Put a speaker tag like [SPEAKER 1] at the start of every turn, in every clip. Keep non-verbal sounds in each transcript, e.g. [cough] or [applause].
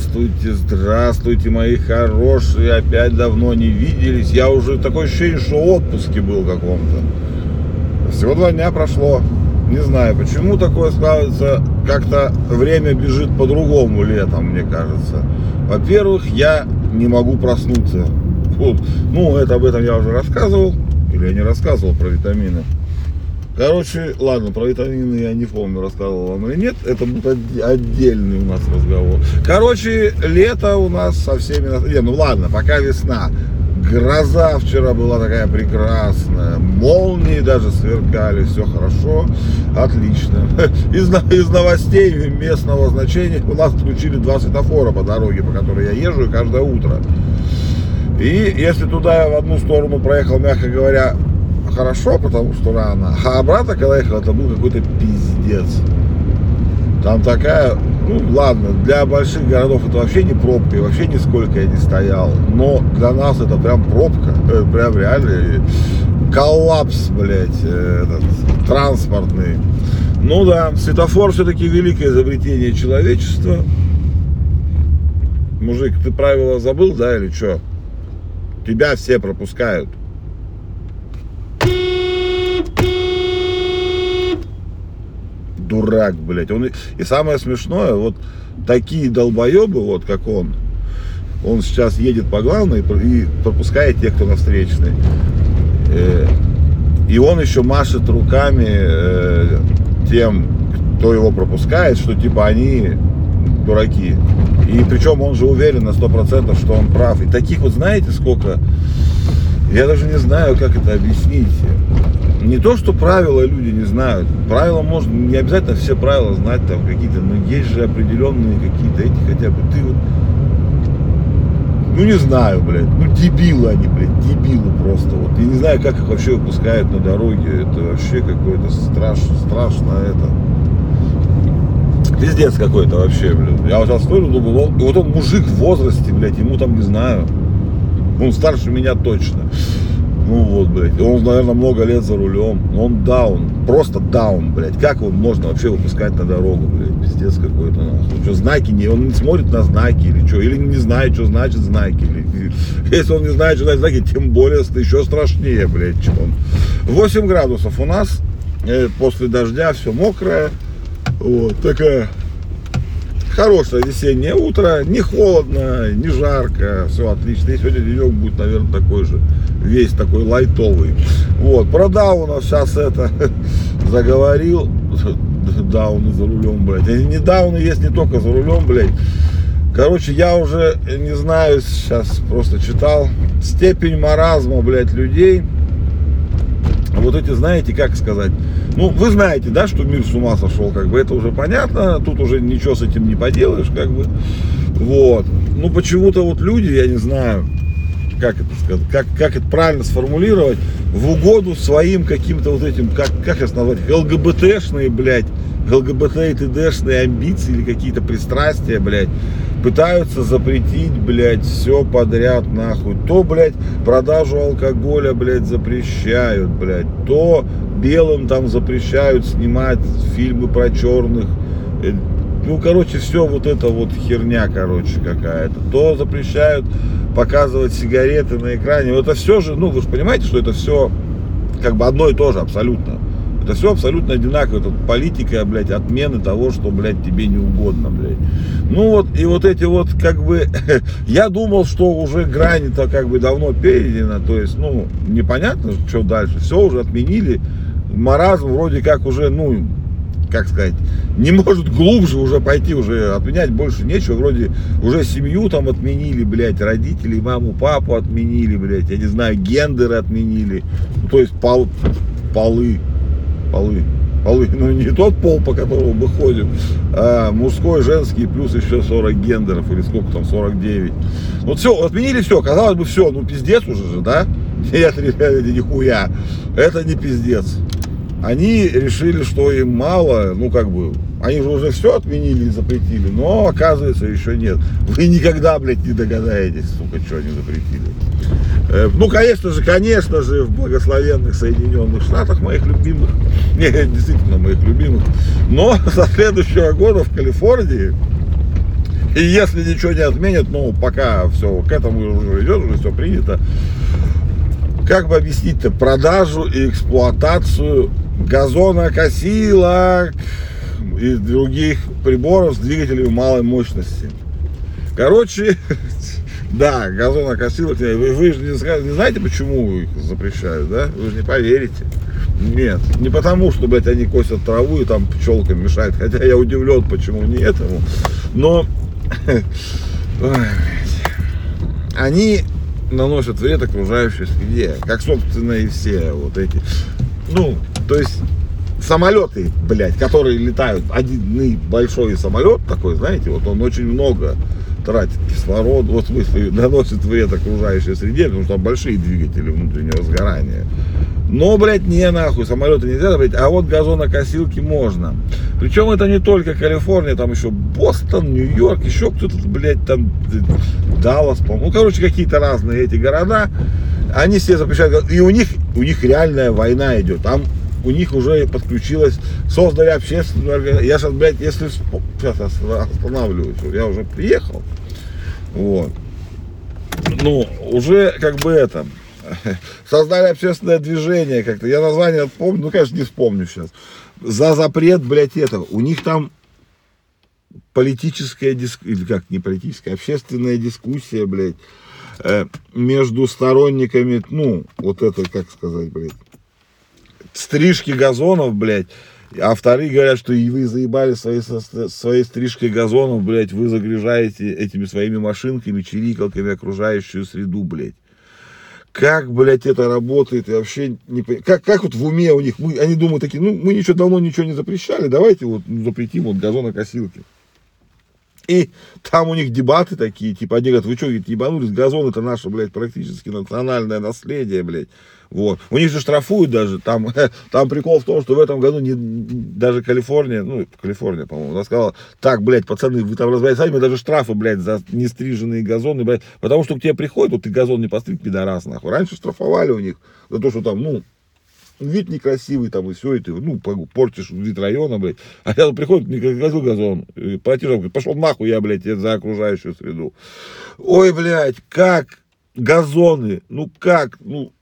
[SPEAKER 1] Здравствуйте, здравствуйте, мои хорошие. Опять давно не виделись. Я уже такое ощущение, что отпуске был каком-то. Всего два дня прошло. Не знаю, почему такое складывается. Как-то время бежит по-другому летом, мне кажется. Во-первых, я не могу проснуться. Вот. Ну, это об этом я уже рассказывал. Или я не рассказывал про витамины. Короче, ладно, про витамины я не помню, рассказывал вам или нет. Это будет отдельный у нас разговор. Короче, лето у нас со всеми... Не, ну ладно, пока весна. Гроза вчера была такая прекрасная, молнии даже сверкали, все хорошо, отлично. [laughs] Из, из новостей местного значения у нас включили два светофора по дороге, по которой я езжу каждое утро. И если туда я в одну сторону проехал, мягко говоря, хорошо, потому что рано. А обратно, когда ехал, это был какой-то пиздец. Там такая, ну ладно, для больших городов это вообще не пробка, и вообще нисколько я не стоял. Но для нас это прям пробка, это прям реально коллапс, блядь, э, этот, транспортный. Ну да, светофор все-таки великое изобретение человечества. Мужик, ты правила забыл, да, или что? Тебя все пропускают. Дурак, блядь. Он, и самое смешное, вот такие долбоебы, вот как он, он сейчас едет по главной и пропускает тех, кто на встречной. Э, и он еще машет руками э, тем, кто его пропускает, что типа они дураки. И причем он же уверен на сто процентов, что он прав. И таких вот знаете сколько? Я даже не знаю, как это объяснить не то, что правила люди не знают. Правила можно, не обязательно все правила знать там какие-то, но есть же определенные какие-то эти хотя бы. Ты вот, ну не знаю, блядь, ну дебилы они, блядь, дебилы просто. Вот я не знаю, как их вообще выпускают на дороге. Это вообще какое-то страшно, страшно это. Пиздец какой-то вообще, блядь. Я вот сейчас стою, думал, и вот он мужик в возрасте, блядь, ему там не знаю. Он старше меня точно. Ну вот, блядь. Он, наверное, много лет за рулем. Он даун. Просто даун, блядь. Как его можно вообще выпускать на дорогу, блядь? Пиздец какой-то. Нахуй. Что, знаки не... Он не смотрит на знаки или что? Или не знает, что значит знаки. Или... [laughs] Если он не знает, что значит знаки, тем более еще страшнее, блядь, чем он. 8 градусов у нас. Э, после дождя все мокрое. Вот, такая хорошее весеннее утро, не холодно, не жарко, все отлично. И сегодня денек будет, наверное, такой же, весь такой лайтовый. Вот, про Дауна сейчас это [laughs] заговорил. [laughs] Дауны за рулем, блядь. И не Дауны есть не только за рулем, блядь. Короче, я уже не знаю, сейчас просто читал степень маразма, блядь, людей вот эти, знаете, как сказать, ну, вы знаете, да, что мир с ума сошел, как бы, это уже понятно, тут уже ничего с этим не поделаешь, как бы, вот. Ну, почему-то вот люди, я не знаю, как это сказать, как, как это правильно сформулировать, в угоду своим каким-то вот этим, как, как это назвать, ЛГБТшные, блядь, ЛГБТ и ТДшные амбиции или какие-то пристрастия, блядь, пытаются запретить, блядь, все подряд, нахуй. То, блядь, продажу алкоголя, блядь, запрещают, блядь, то белым там запрещают снимать фильмы про черных. Э, ну, короче, все вот это вот херня, короче, какая-то. То запрещают показывать сигареты на экране. Это все же, ну, вы же понимаете, что это все как бы одно и то же абсолютно. Это все абсолютно одинаково. Это политика, блядь, отмены того, что, блядь, тебе не угодно, блядь. Ну вот, и вот эти вот, как бы, [laughs] я думал, что уже грани-то как бы давно перейдена, то есть, ну, непонятно, что дальше. Все уже отменили. Маразм вроде как уже, ну, как сказать, [laughs] не может глубже уже пойти, уже отменять больше нечего. Вроде уже семью там отменили, блядь, родителей, маму, папу отменили, блядь, я не знаю, гендеры отменили. Ну, то есть пол, полы полы. Полы, [laughs] ну не тот пол, по которому мы ходим, а мужской, женский, плюс еще 40 гендеров, или сколько там, 49. Вот все, отменили все, казалось бы, все, ну пиздец уже же, да? [laughs] Нет, ребята, нихуя, это не пиздец. Они решили, что им мало, ну как бы, они же уже все отменили и запретили, но оказывается еще нет. Вы никогда, блядь, не догадаетесь, сука, что они запретили. Э, ну, конечно же, конечно же, в благословенных Соединенных Штатах, моих любимых, [laughs] не, действительно моих любимых, но [laughs] со следующего года в Калифорнии И если ничего не отменят, ну, пока все к этому уже идет, уже все принято. Как бы объяснить-то продажу и эксплуатацию газонокосилок и других приборов с двигателями малой мощности? Короче, [laughs] да, газонокосилок, вы, вы же не, не знаете, почему их запрещают, да? Вы же не поверите. Нет, не потому, что, блядь, они косят траву и там пчелкам мешают, хотя я удивлен, почему не этому, но [laughs] они наносят вред окружающей среде, как, собственно, и все вот эти, ну, то есть самолеты, блядь, которые летают, один большой самолет такой, знаете, вот он очень много тратит кислород, вот в смысле [laughs] наносит вред окружающей среде, потому что там большие двигатели внутреннего сгорания. Но, блядь, не нахуй, самолеты нельзя блядь, а вот газонокосилки можно. Причем это не только Калифорния, там еще Бостон, Нью-Йорк, еще кто-то, блядь, там Даллас, по-моему. Ну, короче, какие-то разные эти города. Они все запрещают. И у них, у них реальная война идет. Там у них уже подключилась, создали общественную организацию. Я сейчас, блядь, если сейчас останавливаюсь, я уже приехал. Вот. Ну, уже как бы это, [laughs] создали общественное движение как-то. Я название помню, ну, конечно, не вспомню сейчас. За запрет, блядь, этого. У них там политическая дискуссия, или как, не политическая, общественная дискуссия, блядь, э, между сторонниками, ну, вот это, как сказать, блядь, стрижки газонов, блядь, а вторые говорят, что и вы заебали своей, своей стрижкой газонов, блядь, вы загружаете этими своими машинками, чирикалками окружающую среду, блядь. Как, блядь, это работает, и вообще не как, как вот в уме у них, мы, они думают такие, ну, мы ничего давно ничего не запрещали, давайте вот запретим вот газонокосилки. И там у них дебаты такие, типа, они говорят, вы что, ебанулись, газон это наше, блядь, практически национальное наследие, блядь. Вот. У них же штрафуют даже. Там, [laughs] там прикол в том, что в этом году не, даже Калифорния, ну, Калифорния, по-моему, она сказала, так, блядь, пацаны, вы там разбираетесь сами, даже штрафы, блядь, за нестриженные газоны, блядь, потому что к тебе приходят, вот ты газон не постриг, пидорас, нахуй. Раньше штрафовали у них за то, что там, ну, вид некрасивый там и все, и ты, ну, портишь вид района, блядь. А рядом приходит, не газон, газон, платежом, говорит, пошел нахуй я, блядь, за окружающую среду. Ой, блядь, как газоны, ну как, ну,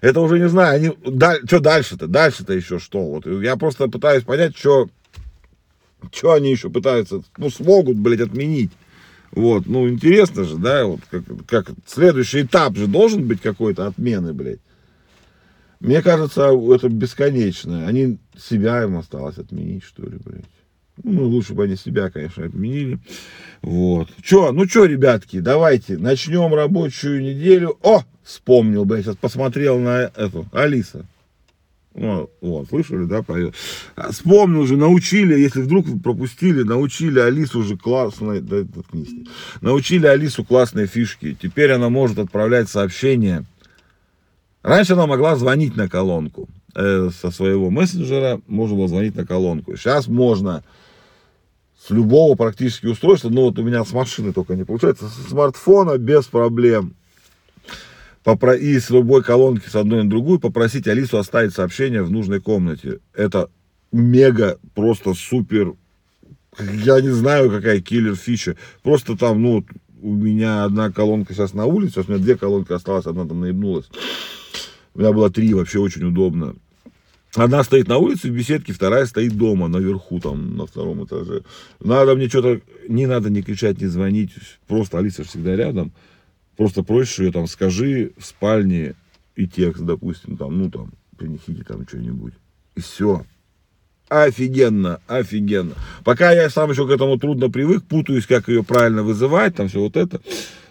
[SPEAKER 1] это уже не знаю, они, да, что дальше-то, дальше-то еще что, вот, я просто пытаюсь понять, что, что они еще пытаются, ну, смогут, блядь, отменить. Вот, ну, интересно же, да, вот, как, как следующий этап же должен быть какой-то отмены, блядь. Мне кажется, это бесконечно. Они себя им осталось отменить, что ли, блядь. Ну, лучше бы они себя, конечно, отменили. Вот. Че, ну что, ребятки, давайте начнем рабочую неделю. О, вспомнил, блядь, сейчас посмотрел на эту, Алиса. Ну, вот, слышали, да, поет. А, вспомнил же, научили, если вдруг пропустили, научили Алису уже классной, да, научили Алису классной фишки. Теперь она может отправлять сообщения Раньше она могла звонить на колонку. Э, со своего мессенджера можно было звонить на колонку. Сейчас можно с любого практически устройства, ну вот у меня с машины только не получается, с смартфона без проблем. И с любой колонки с одной на другую попросить Алису оставить сообщение в нужной комнате. Это мега, просто супер, я не знаю, какая киллер фича. Просто там, ну, у меня одна колонка сейчас на улице, у меня две колонки осталось, одна там наебнулась. У меня было три, вообще очень удобно. Одна стоит на улице в беседке, вторая стоит дома, наверху, там, на втором этаже. Надо мне что-то, не надо не кричать, не звонить, просто Алиса всегда рядом. Просто проще ее там, скажи в спальне и текст, допустим, там, ну, там, принесите там что-нибудь. И все. Офигенно, офигенно. Пока я сам еще к этому трудно привык, путаюсь, как ее правильно вызывать, там все вот это.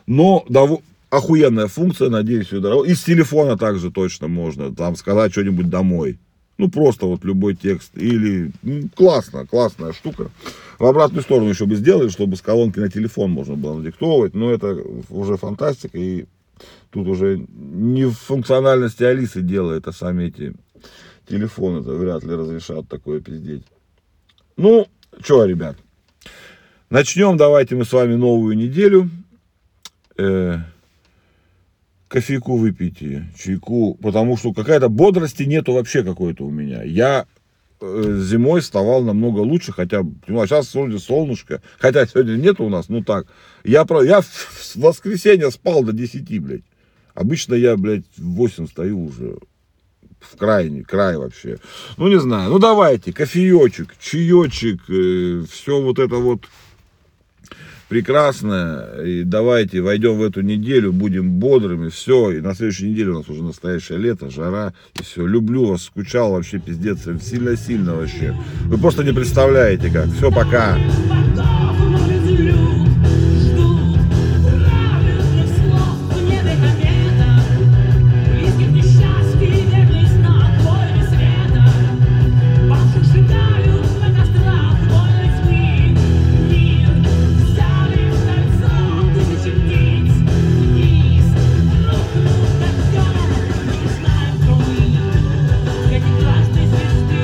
[SPEAKER 1] Но дов охуенная функция, надеюсь, ее дорого. И с телефона также точно можно там сказать что-нибудь домой. Ну, просто вот любой текст. Или ну, классно, классная штука. В обратную сторону еще бы сделали, чтобы с колонки на телефон можно было надиктовывать. Но это уже фантастика. И тут уже не в функциональности Алисы делает, а сами эти телефоны это вряд ли разрешат такое пиздеть. Ну, что, ребят. Начнем давайте мы с вами новую неделю. Э кофейку выпейте, чайку, потому что какая-то бодрости нету вообще какой-то у меня. Я э, зимой вставал намного лучше, хотя ну, а сейчас вроде солнышко, хотя сегодня нет у нас, ну так. Я, про, я в воскресенье спал до 10, блядь. Обычно я, блядь, в 8 стою уже. В крайний, край вообще. Ну, не знаю. Ну, давайте, кофеечек, чаечек, э, все вот это вот прекрасно. И давайте войдем в эту неделю, будем бодрыми, все. И на следующей неделе у нас уже настоящее лето, жара. И все. Люблю вас, скучал вообще, пиздец. Сильно-сильно вообще. Вы просто не представляете как. Все, пока.